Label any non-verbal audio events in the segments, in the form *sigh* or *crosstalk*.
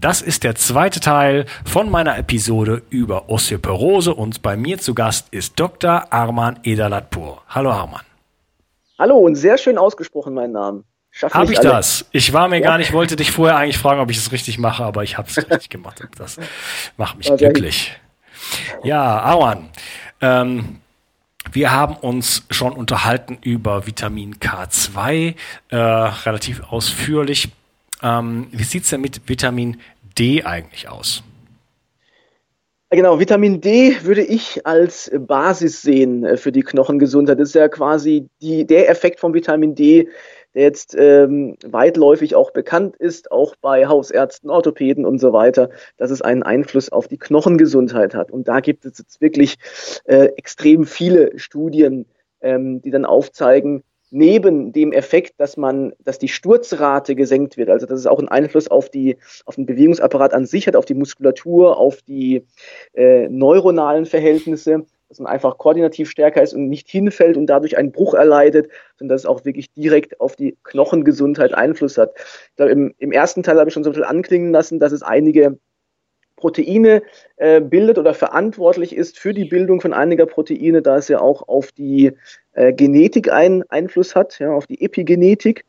Das ist der zweite Teil von meiner Episode über Osteoporose und bei mir zu Gast ist Dr. Arman Edalatpur. Hallo Arman. Hallo und sehr schön ausgesprochen mein Name. Habe ich alle. das? Ich war mir ja. gar nicht, wollte dich vorher eigentlich fragen, ob ich es richtig mache, aber ich habe es richtig gemacht. Das macht mich okay. glücklich. Ja, Arman. Ähm, wir haben uns schon unterhalten über Vitamin K2 äh, relativ ausführlich. Ähm, wie sieht es denn mit Vitamin D eigentlich aus? Genau, Vitamin D würde ich als Basis sehen äh, für die Knochengesundheit. Das ist ja quasi die, der Effekt von Vitamin D, der jetzt ähm, weitläufig auch bekannt ist, auch bei Hausärzten, Orthopäden und so weiter, dass es einen Einfluss auf die Knochengesundheit hat. Und da gibt es jetzt wirklich äh, extrem viele Studien, ähm, die dann aufzeigen, neben dem Effekt, dass man, dass die Sturzrate gesenkt wird, also dass es auch einen Einfluss auf die, auf den Bewegungsapparat an sich hat, auf die Muskulatur, auf die äh, neuronalen Verhältnisse, dass man einfach koordinativ stärker ist und nicht hinfällt und dadurch einen Bruch erleidet, sondern dass es auch wirklich direkt auf die Knochengesundheit Einfluss hat. Ich glaube, im, im ersten Teil habe ich schon so ein bisschen anklingen lassen, dass es einige Proteine äh, bildet oder verantwortlich ist für die Bildung von einiger Proteine, da es ja auch auf die äh, Genetik einen Einfluss hat, ja, auf die Epigenetik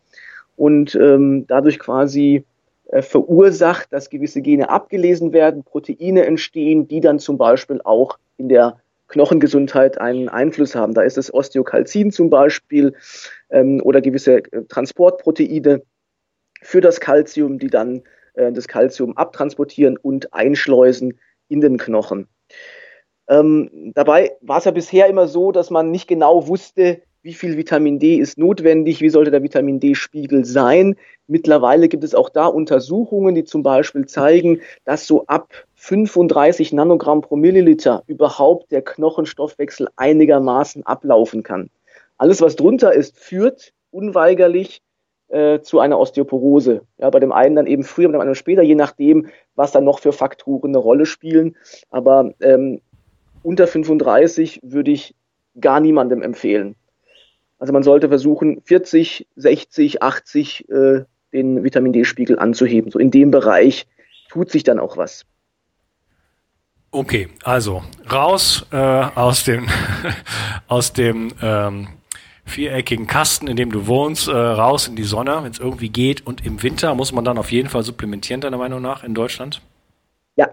und ähm, dadurch quasi äh, verursacht, dass gewisse Gene abgelesen werden, Proteine entstehen, die dann zum Beispiel auch in der Knochengesundheit einen Einfluss haben. Da ist es Osteokalzin zum Beispiel ähm, oder gewisse äh, Transportproteine für das Kalzium, die dann äh, das Kalzium abtransportieren und einschleusen in den Knochen. Ähm, dabei war es ja bisher immer so, dass man nicht genau wusste, wie viel Vitamin D ist notwendig, wie sollte der Vitamin D-Spiegel sein. Mittlerweile gibt es auch da Untersuchungen, die zum Beispiel zeigen, dass so ab 35 Nanogramm pro Milliliter überhaupt der Knochenstoffwechsel einigermaßen ablaufen kann. Alles, was drunter ist, führt unweigerlich äh, zu einer Osteoporose. Ja, bei dem einen dann eben früher, bei dem anderen später, je nachdem, was dann noch für Faktoren eine Rolle spielen. Aber ähm, unter 35 würde ich gar niemandem empfehlen. Also man sollte versuchen, 40, 60, 80 äh, den Vitamin D-Spiegel anzuheben. So in dem Bereich tut sich dann auch was. Okay, also raus äh, aus dem *laughs* aus dem ähm, viereckigen Kasten, in dem du wohnst, äh, raus in die Sonne, wenn es irgendwie geht. Und im Winter muss man dann auf jeden Fall supplementieren, deiner Meinung nach, in Deutschland? Ja,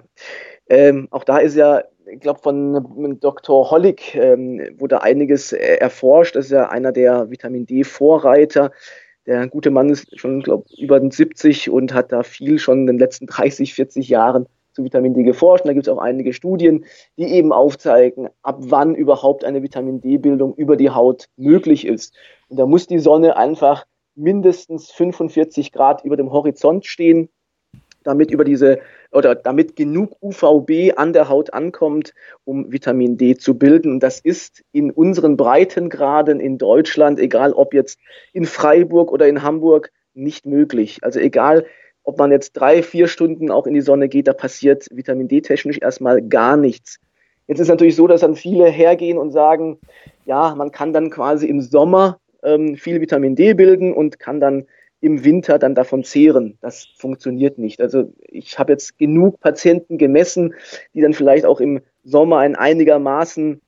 ähm, auch da ist ja, ich glaube, von Dr. Hollig ähm, wurde einiges äh, erforscht. Das ist ja einer der Vitamin D-Vorreiter. Der gute Mann ist schon, glaube über 70 und hat da viel schon in den letzten 30, 40 Jahren zu Vitamin D geforscht. Und da gibt es auch einige Studien, die eben aufzeigen, ab wann überhaupt eine Vitamin D-Bildung über die Haut möglich ist. Und da muss die Sonne einfach mindestens 45 Grad über dem Horizont stehen. damit über diese oder damit genug UVB an der Haut ankommt, um Vitamin D zu bilden. Und das ist in unseren Breitengraden in Deutschland, egal ob jetzt in Freiburg oder in Hamburg, nicht möglich. Also egal, ob man jetzt drei, vier Stunden auch in die Sonne geht, da passiert Vitamin D technisch erstmal gar nichts. Jetzt ist natürlich so, dass dann viele hergehen und sagen, ja, man kann dann quasi im Sommer ähm, viel Vitamin D bilden und kann dann im Winter dann davon zehren. Das funktioniert nicht. Also ich habe jetzt genug Patienten gemessen, die dann vielleicht auch im Sommer einen einigermaßen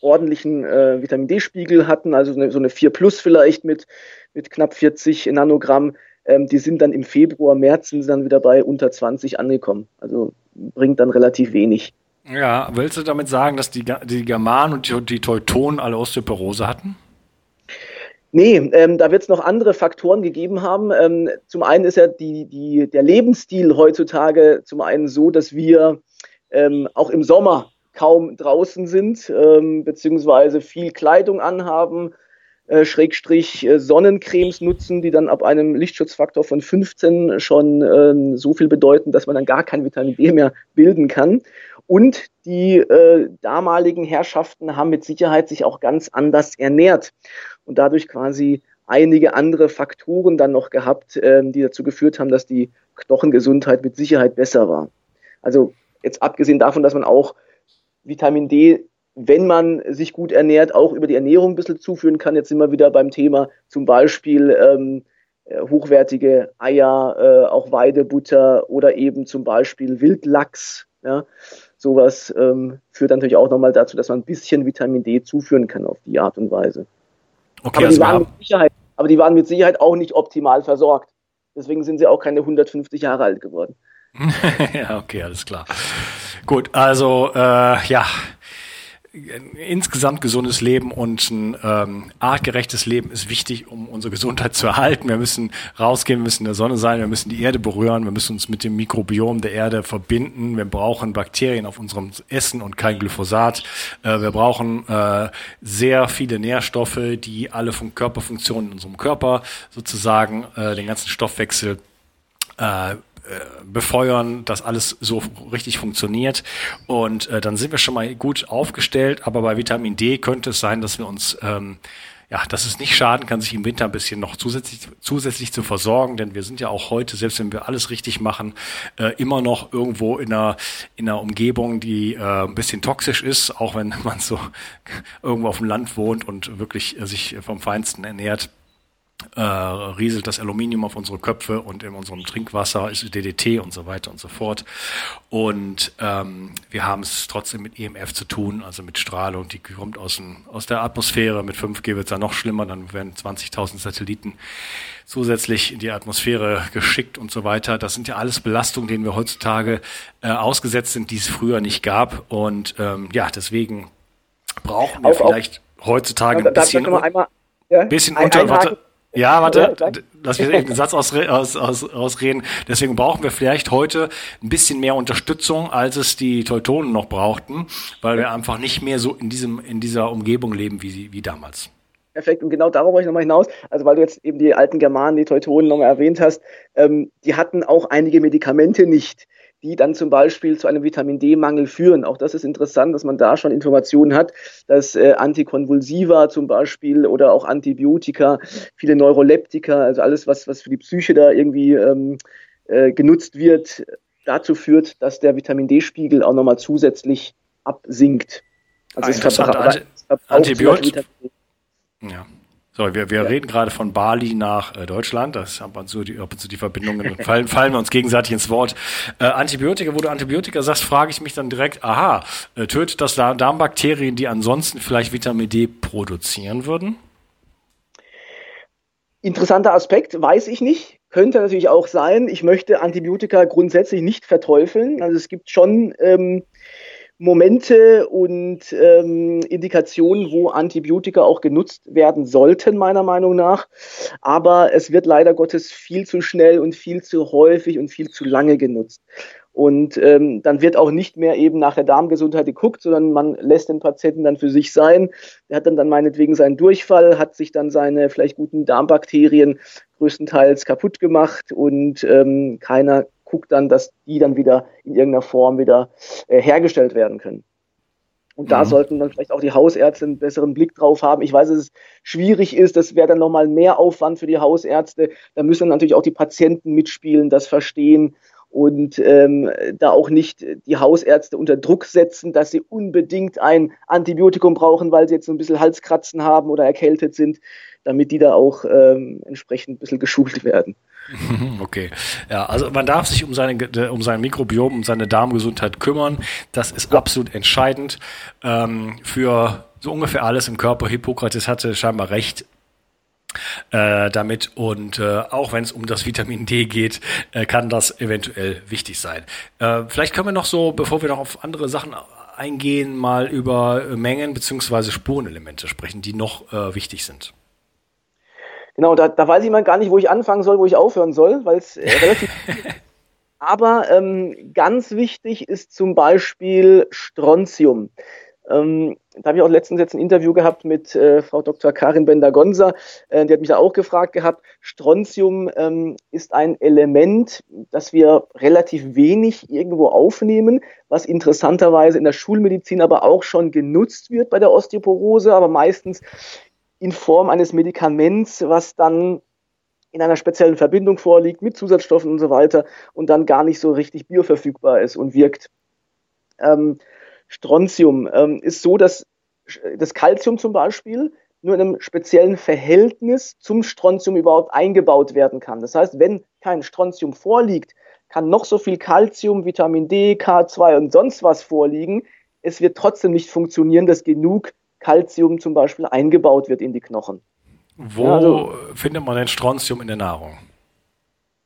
ordentlichen äh, Vitamin D-Spiegel hatten, also so eine, so eine 4 Plus vielleicht mit, mit knapp 40 Nanogramm. Ähm, die sind dann im Februar, März sind dann wieder bei unter 20 angekommen. Also bringt dann relativ wenig. Ja, willst du damit sagen, dass die, die Germanen und die, die Teutonen alle Osteoporose hatten? Nee, ähm, da wird es noch andere Faktoren gegeben haben. Ähm, zum einen ist ja die, die, der Lebensstil heutzutage zum einen so, dass wir ähm, auch im Sommer kaum draußen sind, ähm, beziehungsweise viel Kleidung anhaben, Schrägstrich äh, Sonnencremes nutzen, die dann ab einem Lichtschutzfaktor von 15 schon ähm, so viel bedeuten, dass man dann gar kein Vitamin D mehr bilden kann. Und die äh, damaligen Herrschaften haben mit Sicherheit sich auch ganz anders ernährt und dadurch quasi einige andere Faktoren dann noch gehabt, äh, die dazu geführt haben, dass die Knochengesundheit mit Sicherheit besser war. Also jetzt abgesehen davon, dass man auch Vitamin D, wenn man sich gut ernährt, auch über die Ernährung ein bisschen zuführen kann. Jetzt sind wir wieder beim Thema zum Beispiel ähm, äh, hochwertige Eier, äh, auch Weidebutter oder eben zum Beispiel Wildlachs. Ja sowas ähm, führt natürlich auch nochmal dazu, dass man ein bisschen Vitamin D zuführen kann auf die Art und Weise. Okay, aber, die also waren mit Sicherheit, aber die waren mit Sicherheit auch nicht optimal versorgt. Deswegen sind sie auch keine 150 Jahre alt geworden. *laughs* ja, okay, alles klar. Gut, also äh, ja, insgesamt gesundes Leben und ein ähm, artgerechtes Leben ist wichtig, um unsere Gesundheit zu erhalten. Wir müssen rausgehen, wir müssen in der Sonne sein, wir müssen die Erde berühren, wir müssen uns mit dem Mikrobiom der Erde verbinden. Wir brauchen Bakterien auf unserem Essen und kein Glyphosat. Äh, wir brauchen äh, sehr viele Nährstoffe, die alle von Körperfunktionen in unserem Körper sozusagen äh, den ganzen Stoffwechsel äh, befeuern, dass alles so richtig funktioniert. Und äh, dann sind wir schon mal gut aufgestellt. Aber bei Vitamin D könnte es sein, dass wir uns ähm, ja, dass es nicht schaden kann, sich im Winter ein bisschen noch zusätzlich, zusätzlich zu versorgen, denn wir sind ja auch heute, selbst wenn wir alles richtig machen, äh, immer noch irgendwo in einer, in einer Umgebung, die äh, ein bisschen toxisch ist, auch wenn *laughs* man so irgendwo auf dem Land wohnt und wirklich äh, sich vom Feinsten ernährt äh, rieselt das Aluminium auf unsere Köpfe und in unserem Trinkwasser ist DDT und so weiter und so fort. Und ähm, wir haben es trotzdem mit EMF zu tun, also mit Strahlung, die kommt aus, dem, aus der Atmosphäre. Mit 5G wird es dann noch schlimmer, dann werden 20.000 Satelliten zusätzlich in die Atmosphäre geschickt und so weiter. Das sind ja alles Belastungen, denen wir heutzutage äh, ausgesetzt sind, die es früher nicht gab. Und ähm, ja, deswegen brauchen wir auf, vielleicht auf, heutzutage ein bisschen, einmal, ja, bisschen unter. Warte, ja, warte, lass mich den *laughs* Satz ausreden. Aus, aus, ausreden. Deswegen brauchen wir vielleicht heute ein bisschen mehr Unterstützung, als es die Teutonen noch brauchten, weil wir einfach nicht mehr so in diesem in dieser Umgebung leben wie, wie damals. Perfekt, und genau darauf wollte ich nochmal hinaus. Also, weil du jetzt eben die alten Germanen, die Teutonen nochmal erwähnt hast, ähm, die hatten auch einige Medikamente nicht die dann zum Beispiel zu einem Vitamin D-Mangel führen. Auch das ist interessant, dass man da schon Informationen hat, dass äh, Antikonvulsiva zum Beispiel oder auch Antibiotika, viele Neuroleptika, also alles, was, was für die Psyche da irgendwie ähm, äh, genutzt wird, dazu führt, dass der Vitamin D-Spiegel auch nochmal zusätzlich absinkt. Also es verbraucht Antibiotika. Ja. So, wir, wir ja. reden gerade von Bali nach äh, Deutschland. Das haben wir so die, ab und zu die Verbindungen fallen, *laughs* fallen wir uns gegenseitig ins Wort. Äh, Antibiotika, wo du Antibiotika sagst, frage ich mich dann direkt, aha, äh, tötet das Darmbakterien, die ansonsten vielleicht Vitamin D produzieren würden? Interessanter Aspekt, weiß ich nicht. Könnte natürlich auch sein. Ich möchte Antibiotika grundsätzlich nicht verteufeln. Also es gibt schon ähm, Momente und ähm, Indikationen, wo Antibiotika auch genutzt werden sollten, meiner Meinung nach. Aber es wird leider Gottes viel zu schnell und viel zu häufig und viel zu lange genutzt. Und ähm, dann wird auch nicht mehr eben nach der Darmgesundheit geguckt, sondern man lässt den Patienten dann für sich sein. Der hat dann, dann meinetwegen seinen Durchfall, hat sich dann seine vielleicht guten Darmbakterien größtenteils kaputt gemacht und ähm, keiner guckt dann, dass die dann wieder in irgendeiner Form wieder äh, hergestellt werden können. Und da mhm. sollten dann vielleicht auch die Hausärzte einen besseren Blick drauf haben. Ich weiß, dass es schwierig ist, das wäre dann nochmal mehr Aufwand für die Hausärzte. Da müssen natürlich auch die Patienten mitspielen, das verstehen und ähm, da auch nicht die Hausärzte unter Druck setzen, dass sie unbedingt ein Antibiotikum brauchen, weil sie jetzt so ein bisschen Halskratzen haben oder erkältet sind, damit die da auch ähm, entsprechend ein bisschen geschult werden. *laughs* Okay, ja, also man darf sich um seine um sein Mikrobiom, um seine Darmgesundheit kümmern. Das ist absolut entscheidend ähm, für so ungefähr alles im Körper. Hippokrates hatte scheinbar recht äh, damit und äh, auch wenn es um das Vitamin D geht, äh, kann das eventuell wichtig sein. Äh, vielleicht können wir noch so, bevor wir noch auf andere Sachen eingehen, mal über Mengen beziehungsweise Spurenelemente sprechen, die noch äh, wichtig sind. Genau, da, da weiß ich mal gar nicht, wo ich anfangen soll, wo ich aufhören soll, weil es äh, relativ. *laughs* Aber ähm, ganz wichtig ist zum Beispiel Strontium. Ähm, da habe ich auch letztens jetzt ein Interview gehabt mit äh, Frau Dr. Karin Bender-Gonza. Äh, die hat mich da auch gefragt gehabt. Strontium ähm, ist ein Element, das wir relativ wenig irgendwo aufnehmen, was interessanterweise in der Schulmedizin aber auch schon genutzt wird bei der Osteoporose, aber meistens in Form eines Medikaments, was dann in einer speziellen Verbindung vorliegt mit Zusatzstoffen und so weiter und dann gar nicht so richtig bioverfügbar ist und wirkt. Ähm, Strontium ähm, ist so, dass das Calcium zum Beispiel nur in einem speziellen Verhältnis zum Strontium überhaupt eingebaut werden kann. Das heißt, wenn kein Strontium vorliegt, kann noch so viel Calcium, Vitamin D, K2 und sonst was vorliegen. Es wird trotzdem nicht funktionieren, dass genug Calcium zum Beispiel eingebaut wird in die Knochen. Wo ja, also, findet man denn Strontium in der Nahrung?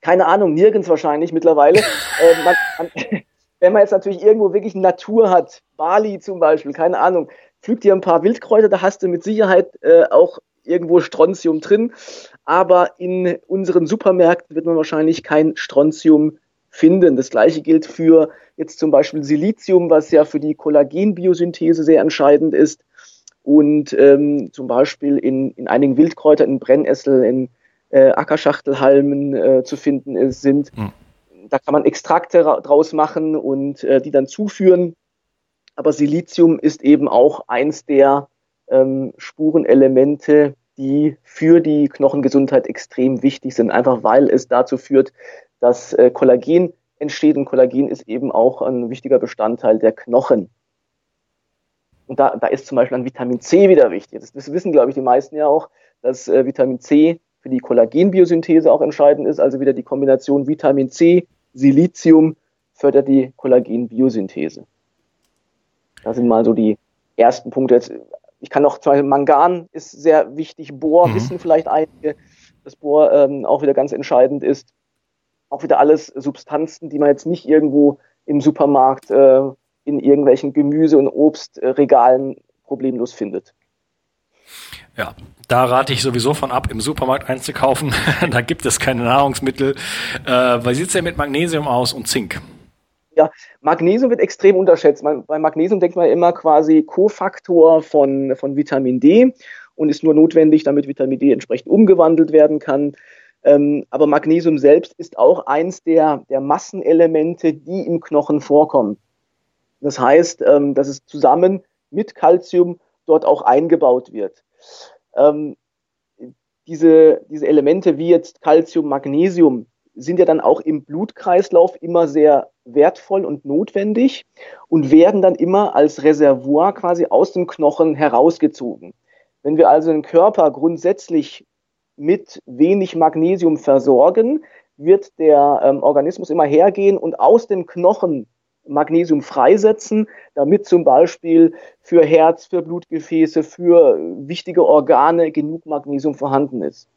Keine Ahnung, nirgends wahrscheinlich mittlerweile. *laughs* äh, man, man, wenn man jetzt natürlich irgendwo wirklich Natur hat, Bali zum Beispiel, keine Ahnung, pflügt dir ein paar Wildkräuter, da hast du mit Sicherheit äh, auch irgendwo Strontium drin. Aber in unseren Supermärkten wird man wahrscheinlich kein Strontium finden. Das gleiche gilt für jetzt zum Beispiel Silizium, was ja für die Kollagenbiosynthese sehr entscheidend ist und ähm, zum Beispiel in, in einigen Wildkräutern, in Brennnessel, in äh, Ackerschachtelhalmen äh, zu finden ist, sind. Mhm. Da kann man Extrakte draus machen und äh, die dann zuführen. Aber Silizium ist eben auch eins der ähm, Spurenelemente, die für die Knochengesundheit extrem wichtig sind, einfach weil es dazu führt, dass äh, Kollagen entsteht und Kollagen ist eben auch ein wichtiger Bestandteil der Knochen. Und da, da ist zum Beispiel ein Vitamin C wieder wichtig. Das, das wissen, glaube ich, die meisten ja auch, dass äh, Vitamin C für die Kollagenbiosynthese auch entscheidend ist. Also wieder die Kombination Vitamin C, Silizium fördert die Kollagenbiosynthese. Das sind mal so die ersten Punkte. Jetzt, ich kann noch zum Beispiel Mangan ist sehr wichtig, Bohr mhm. wissen vielleicht einige, dass Bohr ähm, auch wieder ganz entscheidend ist. Auch wieder alles Substanzen, die man jetzt nicht irgendwo im Supermarkt äh, in irgendwelchen Gemüse- und Obstregalen problemlos findet. Ja, da rate ich sowieso von ab, im Supermarkt einzukaufen. *laughs* da gibt es keine Nahrungsmittel. Äh, wie sieht es denn mit Magnesium aus und Zink? Ja, Magnesium wird extrem unterschätzt. Man, bei Magnesium denkt man immer quasi Kofaktor von, von Vitamin D und ist nur notwendig, damit Vitamin D entsprechend umgewandelt werden kann. Ähm, aber Magnesium selbst ist auch eins der, der Massenelemente, die im Knochen vorkommen. Das heißt, ähm, dass es zusammen mit Calcium dort auch eingebaut wird. Ähm, diese, diese Elemente wie jetzt Calcium, Magnesium sind ja dann auch im Blutkreislauf immer sehr wertvoll und notwendig und werden dann immer als Reservoir quasi aus dem Knochen herausgezogen. Wenn wir also den Körper grundsätzlich mit wenig Magnesium versorgen, wird der ähm, Organismus immer hergehen und aus dem Knochen Magnesium freisetzen, damit zum Beispiel für Herz, für Blutgefäße, für wichtige Organe genug Magnesium vorhanden ist.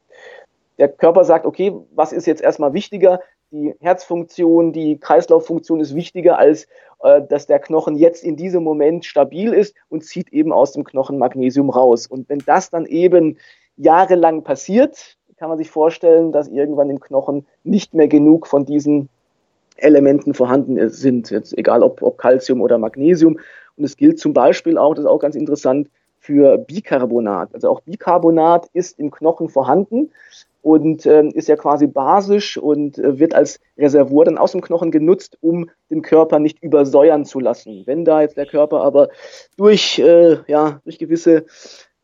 Der Körper sagt, okay, was ist jetzt erstmal wichtiger? Die Herzfunktion, die Kreislauffunktion ist wichtiger, als äh, dass der Knochen jetzt in diesem Moment stabil ist und zieht eben aus dem Knochen Magnesium raus. Und wenn das dann eben jahrelang passiert, kann man sich vorstellen, dass irgendwann im Knochen nicht mehr genug von diesen Elementen vorhanden sind, jetzt egal ob, ob Calcium oder Magnesium. Und es gilt zum Beispiel auch, das ist auch ganz interessant, für Bicarbonat. Also auch Bicarbonat ist im Knochen vorhanden, und ähm, ist ja quasi basisch und äh, wird als Reservoir dann aus dem Knochen genutzt, um den Körper nicht übersäuern zu lassen. Wenn da jetzt der Körper aber durch, äh, ja, durch gewisse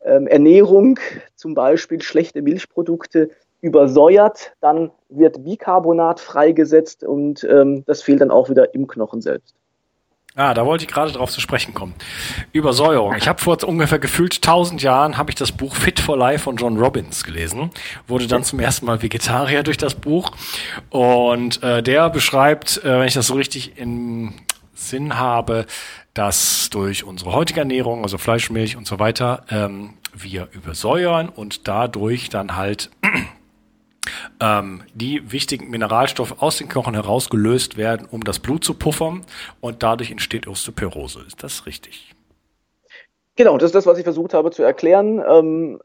ähm, Ernährung, zum Beispiel schlechte Milchprodukte, übersäuert, dann wird Bicarbonat freigesetzt und ähm, das fehlt dann auch wieder im Knochen selbst. Ah, da wollte ich gerade drauf zu sprechen kommen. Übersäuerung. Ich habe vor ungefähr gefühlt tausend Jahren habe ich das Buch Fit for Life von John Robbins gelesen. Wurde dann zum ersten Mal Vegetarier durch das Buch. Und äh, der beschreibt, äh, wenn ich das so richtig im Sinn habe, dass durch unsere heutige Ernährung, also Fleisch, Milch und so weiter, ähm, wir übersäuern und dadurch dann halt ähm, die wichtigen Mineralstoffe aus den Knochen herausgelöst werden, um das Blut zu puffern und dadurch entsteht Osteoporose. Ist das richtig? Genau, das ist das, was ich versucht habe zu erklären, ähm,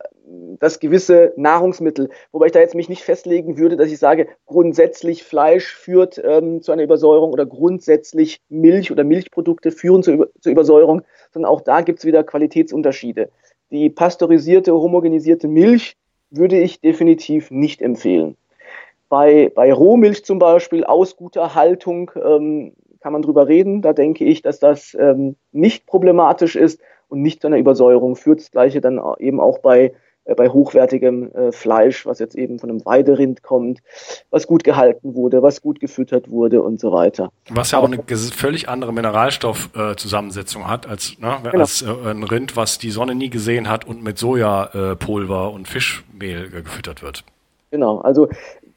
dass gewisse Nahrungsmittel, wobei ich da jetzt mich nicht festlegen würde, dass ich sage, grundsätzlich Fleisch führt ähm, zu einer Übersäuerung oder grundsätzlich Milch oder Milchprodukte führen Über zur Übersäuerung, sondern auch da gibt es wieder Qualitätsunterschiede. Die pasteurisierte, homogenisierte Milch würde ich definitiv nicht empfehlen. Bei, bei Rohmilch zum Beispiel aus guter Haltung ähm, kann man drüber reden. Da denke ich, dass das ähm, nicht problematisch ist und nicht zu einer Übersäuerung führt. Das gleiche dann eben auch bei, bei hochwertigem äh, Fleisch, was jetzt eben von einem Weiderind kommt, was gut gehalten wurde, was gut gefüttert wurde und so weiter. Was ja Aber, auch eine völlig andere Mineralstoffzusammensetzung äh, hat als, ne, genau. als äh, ein Rind, was die Sonne nie gesehen hat und mit Sojapulver und Fischmehl gefüttert wird. Genau, also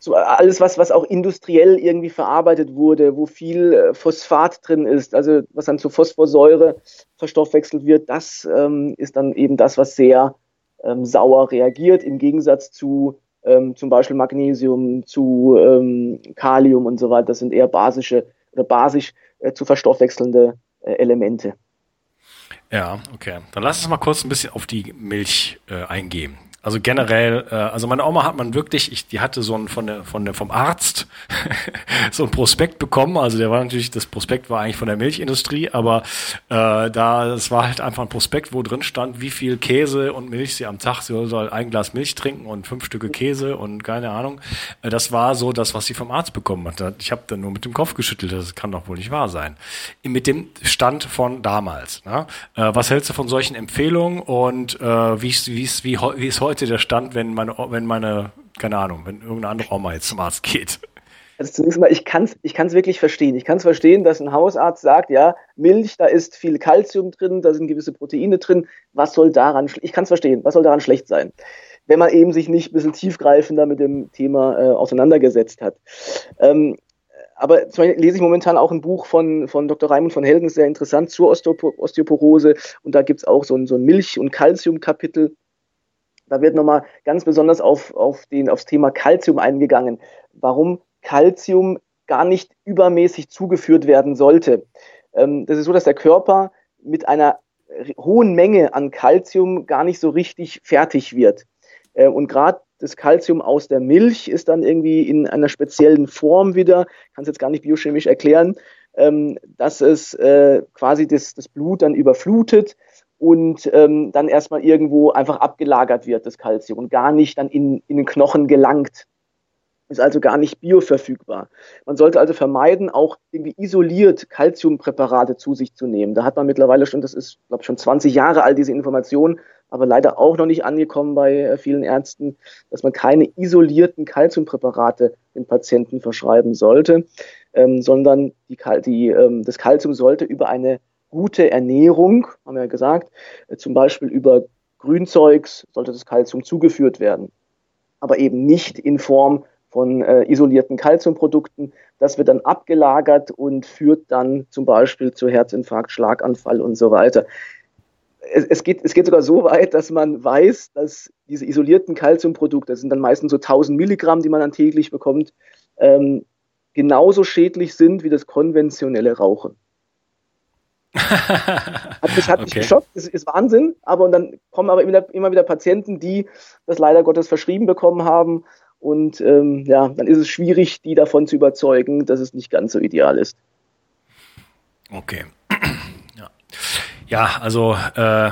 so alles, was, was auch industriell irgendwie verarbeitet wurde, wo viel äh, Phosphat drin ist, also was dann zu Phosphorsäure verstoffwechselt wird, das ähm, ist dann eben das, was sehr ähm, sauer reagiert, im Gegensatz zu ähm, zum Beispiel Magnesium, zu ähm, Kalium und so weiter. Das sind eher basische oder basisch äh, zu verstoffwechselnde äh, Elemente. Ja, okay. Dann lass uns mal kurz ein bisschen auf die Milch äh, eingehen. Also generell, äh, also meine Oma hat man wirklich, ich, die hatte so ein von der, von der vom Arzt *laughs* so ein Prospekt bekommen. Also der war natürlich, das Prospekt war eigentlich von der Milchindustrie, aber äh, da es war halt einfach ein Prospekt, wo drin stand, wie viel Käse und Milch sie am Tag, sie soll ein Glas Milch trinken und fünf Stücke Käse und keine Ahnung. Äh, das war so das, was sie vom Arzt bekommen hat. Ich habe dann nur mit dem Kopf geschüttelt, das kann doch wohl nicht wahr sein. Mit dem Stand von damals. Ne? Äh, was hältst du von solchen Empfehlungen und äh, wie, wie, wie, wie ist heute heute der Stand, wenn meine, wenn meine, keine Ahnung, wenn irgendeine andere Oma jetzt zum Arzt geht? Also zunächst mal, ich kann es ich kann's wirklich verstehen. Ich kann es verstehen, dass ein Hausarzt sagt, ja, Milch, da ist viel Kalzium drin, da sind gewisse Proteine drin. Was soll daran, ich kann es verstehen, was soll daran schlecht sein? Wenn man eben sich nicht ein bisschen tiefgreifender mit dem Thema äh, auseinandergesetzt hat. Ähm, aber zum Beispiel lese ich momentan auch ein Buch von, von Dr. Raimund von Helden, sehr interessant, zur Osteoporose. Und da gibt es auch so ein, so ein Milch- und Kalzium-Kapitel. Da wird nochmal ganz besonders auf, auf den, aufs Thema Calcium eingegangen. Warum Calcium gar nicht übermäßig zugeführt werden sollte. Ähm, das ist so, dass der Körper mit einer hohen Menge an Calcium gar nicht so richtig fertig wird. Äh, und gerade das Calcium aus der Milch ist dann irgendwie in einer speziellen Form wieder, kann es jetzt gar nicht biochemisch erklären, ähm, dass es äh, quasi das, das Blut dann überflutet und ähm, dann erstmal irgendwo einfach abgelagert wird, das Kalzium, und gar nicht dann in, in den Knochen gelangt. Ist also gar nicht bioverfügbar. Man sollte also vermeiden, auch irgendwie isoliert Kalziumpräparate zu sich zu nehmen. Da hat man mittlerweile schon, das ist, glaube ich, schon 20 Jahre alt, diese Information, aber leider auch noch nicht angekommen bei äh, vielen Ärzten, dass man keine isolierten Kalziumpräparate den Patienten verschreiben sollte, ähm, sondern die, die, ähm, das Kalzium sollte über eine gute Ernährung, haben wir ja gesagt, äh, zum Beispiel über Grünzeugs sollte das Kalzium zugeführt werden, aber eben nicht in Form von äh, isolierten Kalziumprodukten. Das wird dann abgelagert und führt dann zum Beispiel zu Herzinfarkt, Schlaganfall und so weiter. Es, es, geht, es geht sogar so weit, dass man weiß, dass diese isolierten Kalziumprodukte, das sind dann meistens so 1000 Milligramm, die man dann täglich bekommt, ähm, genauso schädlich sind wie das konventionelle Rauchen. *laughs* hat mich, hat okay. mich geschockt, das ist Wahnsinn, aber und dann kommen aber immer, immer wieder Patienten, die das leider Gottes verschrieben bekommen haben und ähm, ja, dann ist es schwierig, die davon zu überzeugen, dass es nicht ganz so ideal ist. Okay. *clears throat* ja. ja, also äh,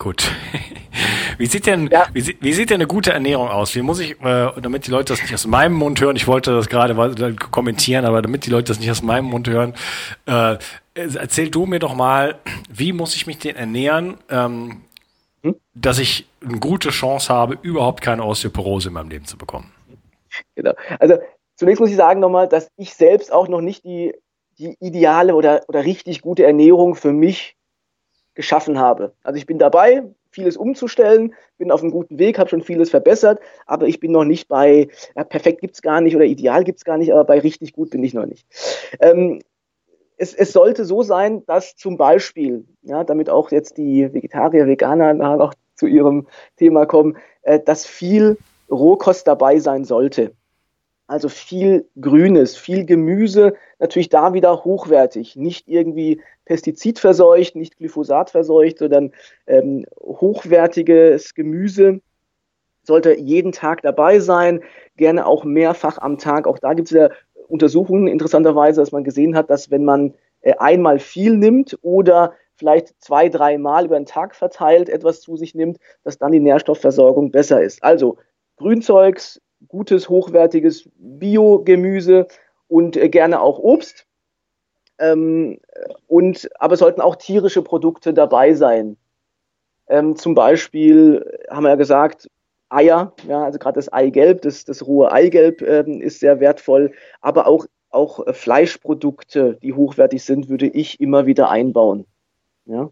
gut. *laughs* Wie sieht denn, ja. wie, wie, sieht denn eine gute Ernährung aus? Wie muss ich, äh, damit die Leute das nicht aus meinem Mund hören, ich wollte das gerade kommentieren, aber damit die Leute das nicht aus meinem Mund hören, äh, erzähl du mir doch mal, wie muss ich mich denn ernähren, ähm, hm? dass ich eine gute Chance habe, überhaupt keine Osteoporose in meinem Leben zu bekommen? Genau. Also zunächst muss ich sagen nochmal, dass ich selbst auch noch nicht die, die ideale oder, oder richtig gute Ernährung für mich geschaffen habe. Also ich bin dabei, vieles umzustellen, bin auf einem guten Weg, habe schon vieles verbessert, aber ich bin noch nicht bei, ja, perfekt es gar nicht oder ideal gibt es gar nicht, aber bei richtig gut bin ich noch nicht. Ähm, es, es, sollte so sein, dass zum Beispiel, ja, damit auch jetzt die Vegetarier, Veganer noch zu ihrem Thema kommen, äh, dass viel Rohkost dabei sein sollte. Also viel Grünes, viel Gemüse, natürlich da wieder hochwertig, nicht irgendwie pestizidverseucht, nicht glyphosatverseucht, sondern ähm, hochwertiges Gemüse sollte jeden Tag dabei sein, gerne auch mehrfach am Tag. Auch da gibt es ja Untersuchungen interessanterweise, dass man gesehen hat, dass wenn man äh, einmal viel nimmt oder vielleicht zwei, dreimal über den Tag verteilt etwas zu sich nimmt, dass dann die Nährstoffversorgung besser ist. Also Grünzeugs, gutes, hochwertiges Biogemüse und äh, gerne auch Obst. Ähm, und, aber sollten auch tierische Produkte dabei sein. Ähm, zum Beispiel haben wir ja gesagt, Eier, ja, also gerade das Eigelb, das, das rohe Eigelb ähm, ist sehr wertvoll, aber auch, auch äh, Fleischprodukte, die hochwertig sind, würde ich immer wieder einbauen. Ja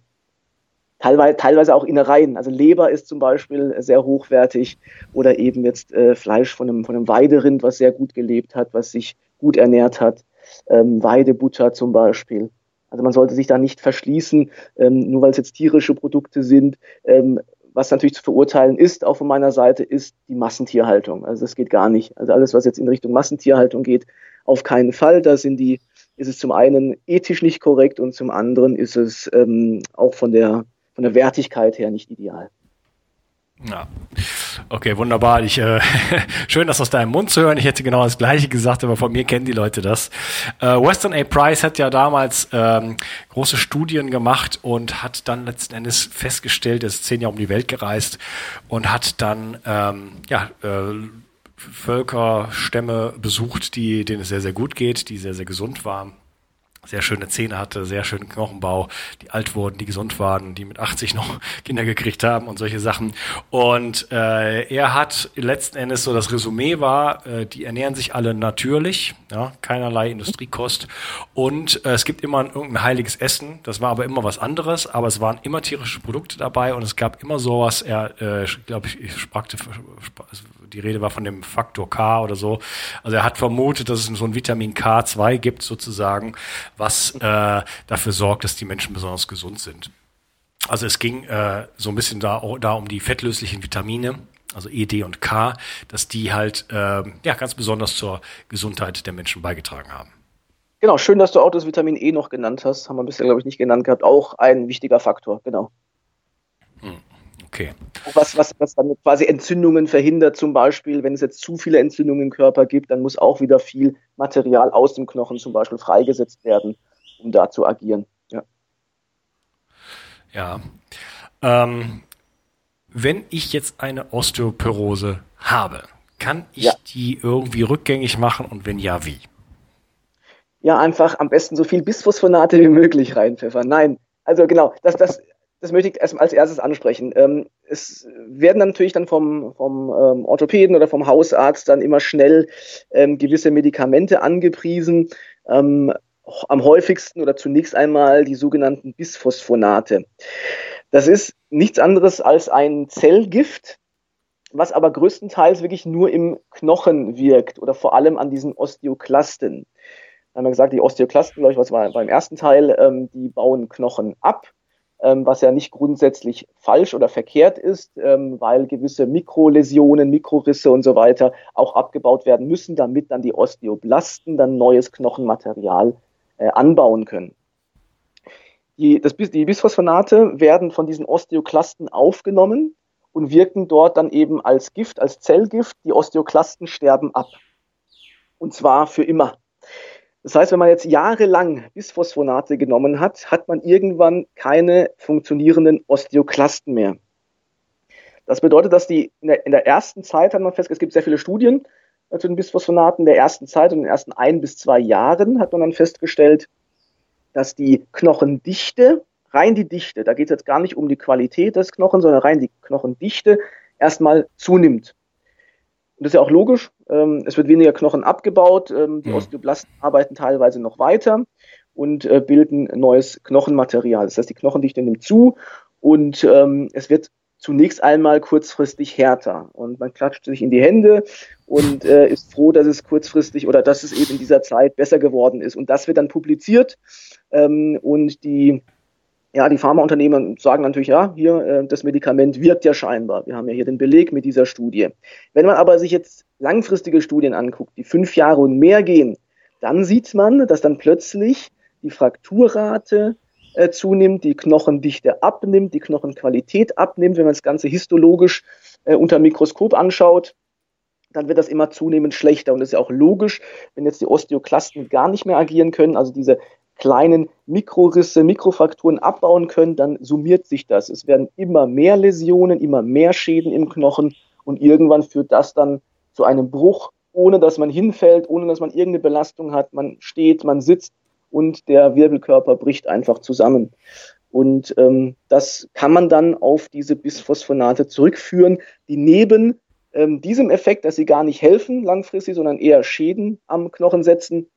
teilweise, teilweise auch Innereien. Also Leber ist zum Beispiel sehr hochwertig oder eben jetzt äh, Fleisch von einem, von einem Weiderind, was sehr gut gelebt hat, was sich gut ernährt hat. Ähm, Weidebutter zum Beispiel. Also man sollte sich da nicht verschließen, ähm, nur weil es jetzt tierische Produkte sind. Ähm, was natürlich zu verurteilen ist, auch von meiner Seite, ist die Massentierhaltung. Also das geht gar nicht. Also alles, was jetzt in Richtung Massentierhaltung geht, auf keinen Fall. Da sind die, ist es zum einen ethisch nicht korrekt und zum anderen ist es ähm, auch von der von der Wertigkeit her nicht ideal. Ja. Okay, wunderbar. Ich, äh, *laughs* schön, das aus deinem Mund zu hören. Ich hätte genau das Gleiche gesagt, aber von mir kennen die Leute das. Äh, Western A. Price hat ja damals ähm, große Studien gemacht und hat dann letzten Endes festgestellt, er ist zehn Jahre um die Welt gereist und hat dann ähm, ja äh, Völker, Stämme besucht, die denen es sehr sehr gut geht, die sehr sehr gesund waren sehr schöne Zähne hatte, sehr schönen Knochenbau, die alt wurden, die gesund waren, die mit 80 noch *laughs* Kinder gekriegt haben und solche Sachen. Und äh, er hat letzten Endes so das Resümee war, äh, die ernähren sich alle natürlich, ja, keinerlei Industriekost. Und äh, es gibt immer irgendein heiliges Essen, das war aber immer was anderes, aber es waren immer tierische Produkte dabei und es gab immer sowas, er, äh, glaube ich, ich sprach, die Rede war von dem Faktor K oder so. Also er hat vermutet, dass es so ein Vitamin K2 gibt sozusagen, was äh, dafür sorgt, dass die Menschen besonders gesund sind. Also es ging äh, so ein bisschen da, da um die fettlöslichen Vitamine, also E, D und K, dass die halt äh, ja ganz besonders zur Gesundheit der Menschen beigetragen haben. Genau, schön, dass du auch das Vitamin E noch genannt hast. Haben wir bisher, glaube ich, nicht genannt gehabt. Auch ein wichtiger Faktor, genau. Okay. Was, was, was dann quasi Entzündungen verhindert, zum Beispiel, wenn es jetzt zu viele Entzündungen im Körper gibt, dann muss auch wieder viel Material aus dem Knochen zum Beispiel freigesetzt werden, um da zu agieren. Ja. Ja. Ähm, wenn ich jetzt eine Osteoporose habe, kann ich ja. die irgendwie rückgängig machen und wenn ja, wie? Ja, einfach am besten so viel Bisphosphonate wie möglich reinpfeffern. Nein, also genau, das, das das möchte ich erst als erstes ansprechen. Ähm, es werden dann natürlich dann vom, vom ähm, Orthopäden oder vom Hausarzt dann immer schnell ähm, gewisse Medikamente angepriesen. Am häufigsten oder zunächst einmal die sogenannten Bisphosphonate. Das ist nichts anderes als ein Zellgift, was aber größtenteils wirklich nur im Knochen wirkt oder vor allem an diesen Osteoklasten. Da haben wir gesagt, die Osteoklasten, glaube ich, was war beim ersten Teil, die bauen Knochen ab was ja nicht grundsätzlich falsch oder verkehrt ist, ähm, weil gewisse Mikroläsionen, Mikrorisse und so weiter auch abgebaut werden müssen, damit dann die Osteoblasten dann neues Knochenmaterial äh, anbauen können. Die, das, die Bisphosphonate werden von diesen Osteoklasten aufgenommen und wirken dort dann eben als Gift, als Zellgift. Die Osteoklasten sterben ab. Und zwar für immer. Das heißt, wenn man jetzt jahrelang Bisphosphonate genommen hat, hat man irgendwann keine funktionierenden Osteoklasten mehr. Das bedeutet, dass die in der, in der ersten Zeit hat man festgestellt, es gibt sehr viele Studien äh, zu den Bisphosphonaten. In der ersten Zeit und in den ersten ein bis zwei Jahren hat man dann festgestellt, dass die Knochendichte, rein die Dichte, da geht es jetzt gar nicht um die Qualität des Knochens, sondern rein die Knochendichte erstmal zunimmt. Und das ist ja auch logisch. Ähm, es wird weniger Knochen abgebaut. Ähm, die mhm. Osteoblasten arbeiten teilweise noch weiter und äh, bilden neues Knochenmaterial. Das heißt, die Knochendichte nimmt zu und ähm, es wird zunächst einmal kurzfristig härter. Und man klatscht sich in die Hände und äh, ist froh, dass es kurzfristig oder dass es eben in dieser Zeit besser geworden ist. Und das wird dann publiziert. Ähm, und die, ja, die Pharmaunternehmen sagen natürlich, ja, hier, äh, das Medikament wirkt ja scheinbar. Wir haben ja hier den Beleg mit dieser Studie. Wenn man aber sich jetzt langfristige Studien anguckt, die fünf Jahre und mehr gehen, dann sieht man, dass dann plötzlich die Frakturrate äh, zunimmt, die Knochendichte abnimmt, die Knochenqualität abnimmt. Wenn man das Ganze histologisch äh, unter Mikroskop anschaut, dann wird das immer zunehmend schlechter. Und das ist ja auch logisch, wenn jetzt die Osteoklasten gar nicht mehr agieren können, also diese kleinen Mikrorisse, Mikrofrakturen abbauen können, dann summiert sich das. Es werden immer mehr Läsionen, immer mehr Schäden im Knochen und irgendwann führt das dann zu einem Bruch, ohne dass man hinfällt, ohne dass man irgendeine Belastung hat. Man steht, man sitzt und der Wirbelkörper bricht einfach zusammen. Und ähm, das kann man dann auf diese Bisphosphonate zurückführen, die neben ähm, diesem Effekt, dass sie gar nicht helfen langfristig, sondern eher Schäden am Knochen setzen,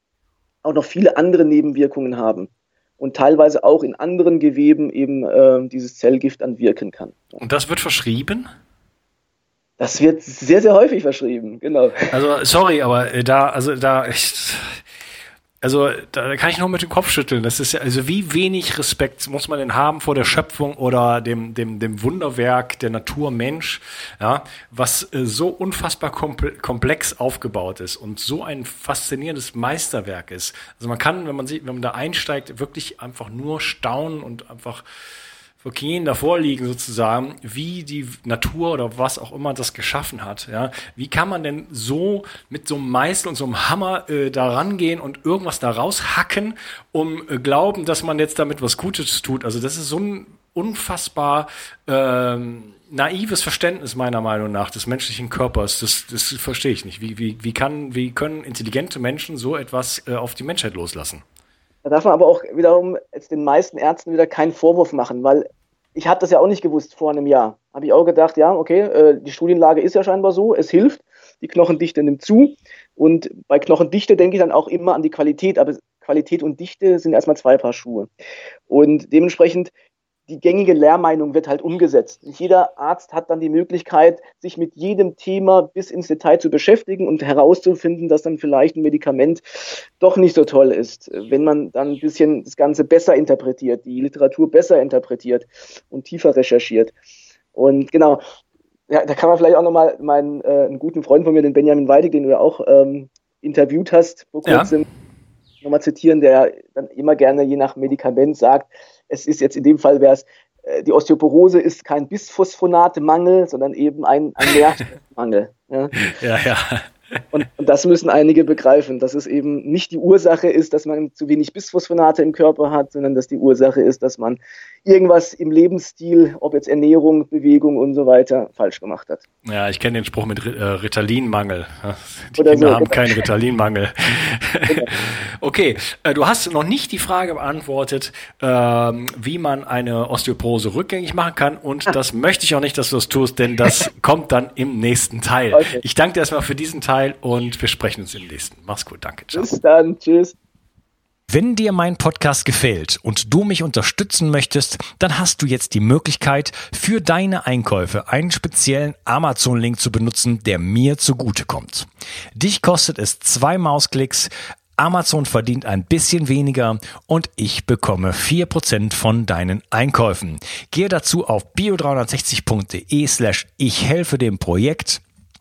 auch noch viele andere Nebenwirkungen haben und teilweise auch in anderen Geweben eben äh, dieses Zellgift dann wirken kann. Und das wird verschrieben? Das wird sehr, sehr häufig verschrieben, genau. Also, sorry, aber äh, da, also da, ich, also da kann ich nur mit dem Kopf schütteln. Das ist ja, also wie wenig Respekt muss man denn haben vor der Schöpfung oder dem, dem, dem Wunderwerk der Natur Mensch, ja, was äh, so unfassbar komplex aufgebaut ist und so ein faszinierendes Meisterwerk ist. Also man kann, wenn man sieht, wenn man da einsteigt, wirklich einfach nur staunen und einfach vor Knien davor liegen sozusagen, wie die Natur oder was auch immer das geschaffen hat. Ja, wie kann man denn so mit so einem Meißel und so einem Hammer äh, da rangehen und irgendwas da raushacken, um äh, glauben, dass man jetzt damit was Gutes tut? Also das ist so ein unfassbar ähm, naives Verständnis meiner Meinung nach des menschlichen Körpers. Das, das verstehe ich nicht. Wie, wie, wie, kann, wie können intelligente Menschen so etwas äh, auf die Menschheit loslassen? Da darf man aber auch wiederum jetzt den meisten Ärzten wieder keinen Vorwurf machen, weil ich hatte das ja auch nicht gewusst vor einem Jahr. Habe ich auch gedacht, ja, okay, äh, die Studienlage ist ja scheinbar so, es hilft, die Knochendichte nimmt zu. Und bei Knochendichte denke ich dann auch immer an die Qualität, aber Qualität und Dichte sind erstmal zwei Paar Schuhe. Und dementsprechend die gängige Lehrmeinung wird halt umgesetzt. Jeder Arzt hat dann die Möglichkeit, sich mit jedem Thema bis ins Detail zu beschäftigen und herauszufinden, dass dann vielleicht ein Medikament doch nicht so toll ist. Wenn man dann ein bisschen das Ganze besser interpretiert, die Literatur besser interpretiert und tiefer recherchiert. Und genau, ja, da kann man vielleicht auch nochmal meinen äh, einen guten Freund von mir, den Benjamin Weidig, den du ja auch ähm, interviewt hast, vor kurzem, ja. nochmal zitieren, der dann immer gerne je nach Medikament sagt, es ist jetzt in dem Fall wäre es, äh, die Osteoporose ist kein Bisphosphonatemangel, sondern eben ein, ein *laughs* Nährstoffmangel. Ja, ja. ja. Und, und, das müssen einige begreifen, dass es eben nicht die Ursache ist, dass man zu wenig Bisphosphonate im Körper hat, sondern dass die Ursache ist, dass man irgendwas im Lebensstil, ob jetzt Ernährung, Bewegung und so weiter, falsch gemacht hat. Ja, ich kenne den Spruch mit äh, Ritalinmangel. Die Oder Kinder so, haben genau. keinen Ritalinmangel. Genau. *laughs* okay, äh, du hast noch nicht die Frage beantwortet, äh, wie man eine Osteoporose rückgängig machen kann und ah. das möchte ich auch nicht, dass du das tust, denn das *laughs* kommt dann im nächsten Teil. Okay. Ich danke dir erstmal für diesen Teil und wir sprechen uns im nächsten. Mach's gut, danke. Ciao. Bis dann, tschüss. Wenn dir mein Podcast gefällt und du mich unterstützen möchtest, dann hast du jetzt die Möglichkeit, für deine Einkäufe einen speziellen Amazon-Link zu benutzen, der mir zugutekommt. Dich kostet es zwei Mausklicks, Amazon verdient ein bisschen weniger und ich bekomme vier Prozent von deinen Einkäufen. Gehe dazu auf bio360.de slash ich helfe dem Projekt